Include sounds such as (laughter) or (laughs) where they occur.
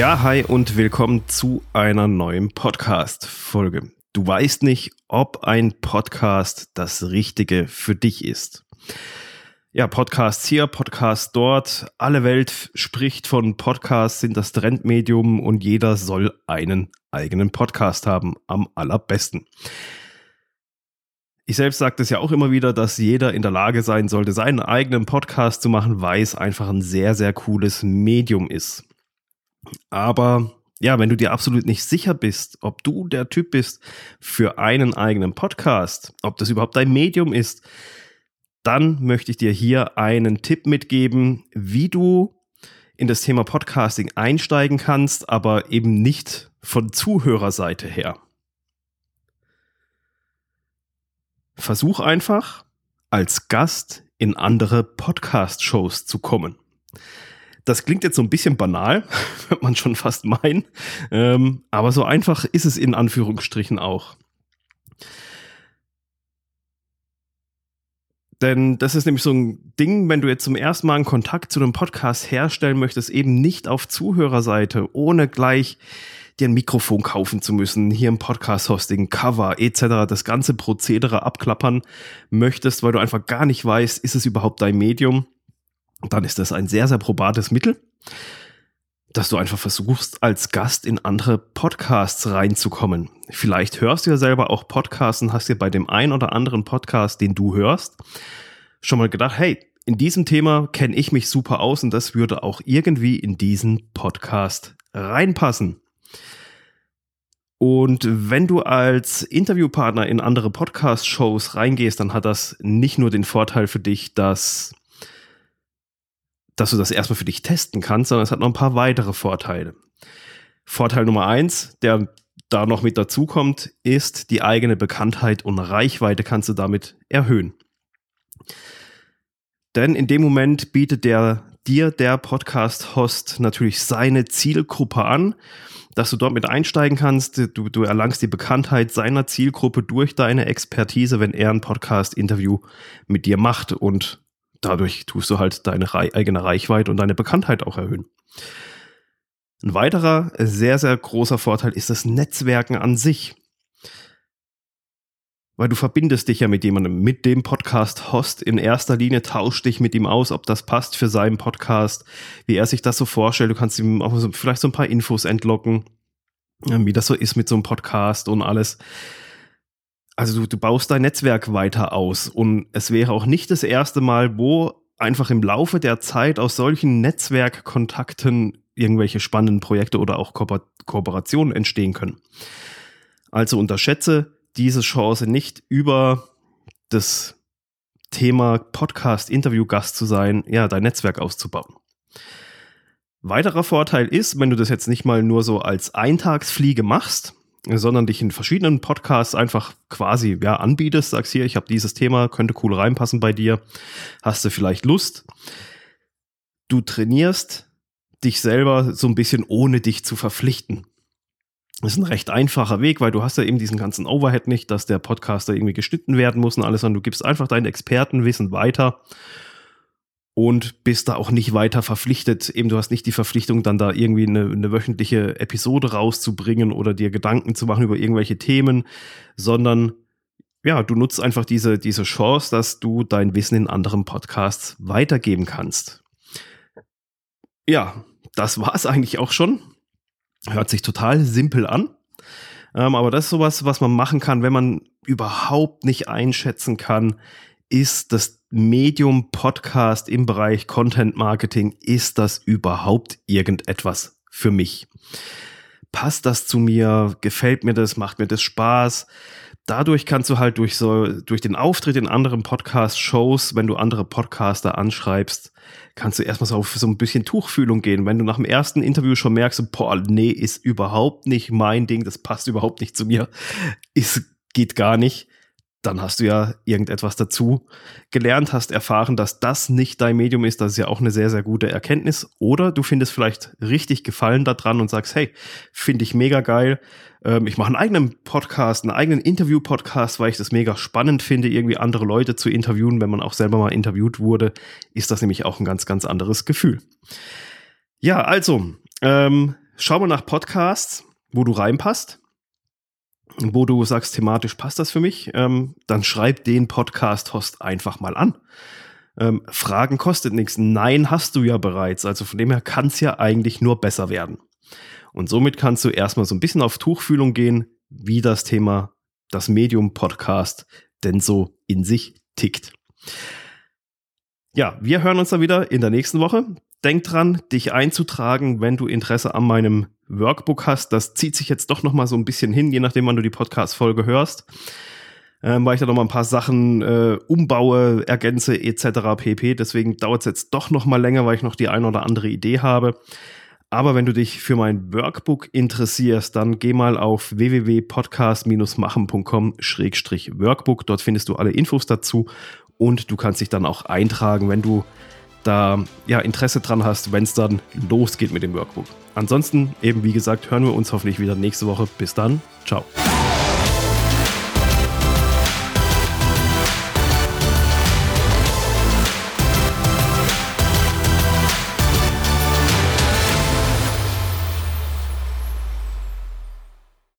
Ja, hi und willkommen zu einer neuen Podcast-Folge. Du weißt nicht, ob ein Podcast das Richtige für dich ist. Ja, Podcasts hier, Podcasts dort. Alle Welt spricht von Podcasts, sind das Trendmedium und jeder soll einen eigenen Podcast haben. Am allerbesten. Ich selbst sage das ja auch immer wieder, dass jeder in der Lage sein sollte, seinen eigenen Podcast zu machen, weil es einfach ein sehr, sehr cooles Medium ist. Aber ja, wenn du dir absolut nicht sicher bist, ob du der Typ bist für einen eigenen Podcast, ob das überhaupt dein Medium ist, dann möchte ich dir hier einen Tipp mitgeben, wie du in das Thema Podcasting einsteigen kannst, aber eben nicht von Zuhörerseite her. Versuch einfach, als Gast in andere Podcast-Shows zu kommen. Das klingt jetzt so ein bisschen banal, (laughs) wird man schon fast meinen, ähm, aber so einfach ist es in Anführungsstrichen auch. Denn das ist nämlich so ein Ding, wenn du jetzt zum ersten Mal einen Kontakt zu einem Podcast herstellen möchtest, eben nicht auf Zuhörerseite, ohne gleich dir ein Mikrofon kaufen zu müssen, hier im Podcast-Hosting, Cover etc., das ganze Prozedere abklappern möchtest, weil du einfach gar nicht weißt, ist es überhaupt dein Medium, dann ist das ein sehr, sehr probates Mittel, dass du einfach versuchst, als Gast in andere Podcasts reinzukommen. Vielleicht hörst du ja selber auch Podcasts und hast dir bei dem ein oder anderen Podcast, den du hörst, schon mal gedacht, hey, in diesem Thema kenne ich mich super aus und das würde auch irgendwie in diesen Podcast reinpassen. Und wenn du als Interviewpartner in andere Podcast-Shows reingehst, dann hat das nicht nur den Vorteil für dich, dass, dass du das erstmal für dich testen kannst, sondern es hat noch ein paar weitere Vorteile. Vorteil Nummer eins, der da noch mit dazukommt, ist die eigene Bekanntheit und Reichweite kannst du damit erhöhen. Denn in dem Moment bietet der dir der Podcast-Host natürlich seine Zielgruppe an dass du dort mit einsteigen kannst. Du, du erlangst die Bekanntheit seiner Zielgruppe durch deine Expertise, wenn er ein Podcast-Interview mit dir macht und dadurch tust du halt deine eigene Reichweite und deine Bekanntheit auch erhöhen. Ein weiterer sehr, sehr großer Vorteil ist das Netzwerken an sich. Weil du verbindest dich ja mit jemandem, mit dem Podcast-Host. In erster Linie tausch dich mit ihm aus, ob das passt für seinen Podcast, wie er sich das so vorstellt. Du kannst ihm auch so, vielleicht so ein paar Infos entlocken, wie das so ist mit so einem Podcast und alles. Also du, du baust dein Netzwerk weiter aus. Und es wäre auch nicht das erste Mal, wo einfach im Laufe der Zeit aus solchen Netzwerkkontakten irgendwelche spannenden Projekte oder auch Ko Kooperationen entstehen können. Also unterschätze diese Chance nicht über das Thema Podcast, Interviewgast zu sein, ja, dein Netzwerk auszubauen. Weiterer Vorteil ist, wenn du das jetzt nicht mal nur so als Eintagsfliege machst, sondern dich in verschiedenen Podcasts einfach quasi ja, anbietest, sagst hier, ich habe dieses Thema, könnte cool reinpassen bei dir, hast du vielleicht Lust. Du trainierst dich selber so ein bisschen ohne dich zu verpflichten. Das ist ein recht einfacher Weg, weil du hast ja eben diesen ganzen Overhead nicht, dass der Podcaster irgendwie geschnitten werden muss und alles, sondern du gibst einfach dein Expertenwissen weiter und bist da auch nicht weiter verpflichtet. Eben, du hast nicht die Verpflichtung, dann da irgendwie eine, eine wöchentliche Episode rauszubringen oder dir Gedanken zu machen über irgendwelche Themen, sondern ja, du nutzt einfach diese, diese Chance, dass du dein Wissen in anderen Podcasts weitergeben kannst. Ja, das war es eigentlich auch schon. Hört sich total simpel an. Ähm, aber das ist sowas, was man machen kann, wenn man überhaupt nicht einschätzen kann, ist das Medium Podcast im Bereich Content Marketing, ist das überhaupt irgendetwas für mich? Passt das zu mir? Gefällt mir das? Macht mir das Spaß? dadurch kannst du halt durch so, durch den Auftritt in anderen Podcast-Shows, wenn du andere Podcaster anschreibst, kannst du erstmal so auf so ein bisschen Tuchfühlung gehen. Wenn du nach dem ersten Interview schon merkst, boah, nee, ist überhaupt nicht mein Ding, das passt überhaupt nicht zu mir, ist, geht gar nicht, dann hast du ja irgendetwas dazu gelernt, hast erfahren, dass das nicht dein Medium ist. Das ist ja auch eine sehr, sehr gute Erkenntnis. Oder du findest vielleicht richtig Gefallen daran und sagst, hey, finde ich mega geil. Ähm, ich mache einen eigenen Podcast, einen eigenen Interview-Podcast, weil ich das mega spannend finde, irgendwie andere Leute zu interviewen. Wenn man auch selber mal interviewt wurde, ist das nämlich auch ein ganz, ganz anderes Gefühl. Ja, also, ähm, schau mal nach Podcasts, wo du reinpasst, wo du sagst, thematisch passt das für mich, ähm, dann schreib den Podcast-Host einfach mal an. Ähm, Fragen kostet nichts. Nein, hast du ja bereits. Also von dem her kann es ja eigentlich nur besser werden. Und somit kannst du erstmal so ein bisschen auf Tuchfühlung gehen, wie das Thema, das Medium Podcast denn so in sich tickt. Ja, wir hören uns dann wieder in der nächsten Woche. Denk dran, dich einzutragen, wenn du Interesse an meinem Workbook hast. Das zieht sich jetzt doch noch mal so ein bisschen hin, je nachdem, wann du die Podcast-Folge hörst. Ähm, weil ich da noch mal ein paar Sachen äh, umbaue, ergänze etc. pp. Deswegen dauert es jetzt doch noch mal länger, weil ich noch die eine oder andere Idee habe. Aber wenn du dich für mein Workbook interessierst, dann geh mal auf www.podcast-machen.com-workbook. Dort findest du alle Infos dazu und du kannst dich dann auch eintragen, wenn du da ja, Interesse dran hast, wenn es dann losgeht mit dem Workbook. Ansonsten, eben wie gesagt, hören wir uns hoffentlich wieder nächste Woche. Bis dann. Ciao.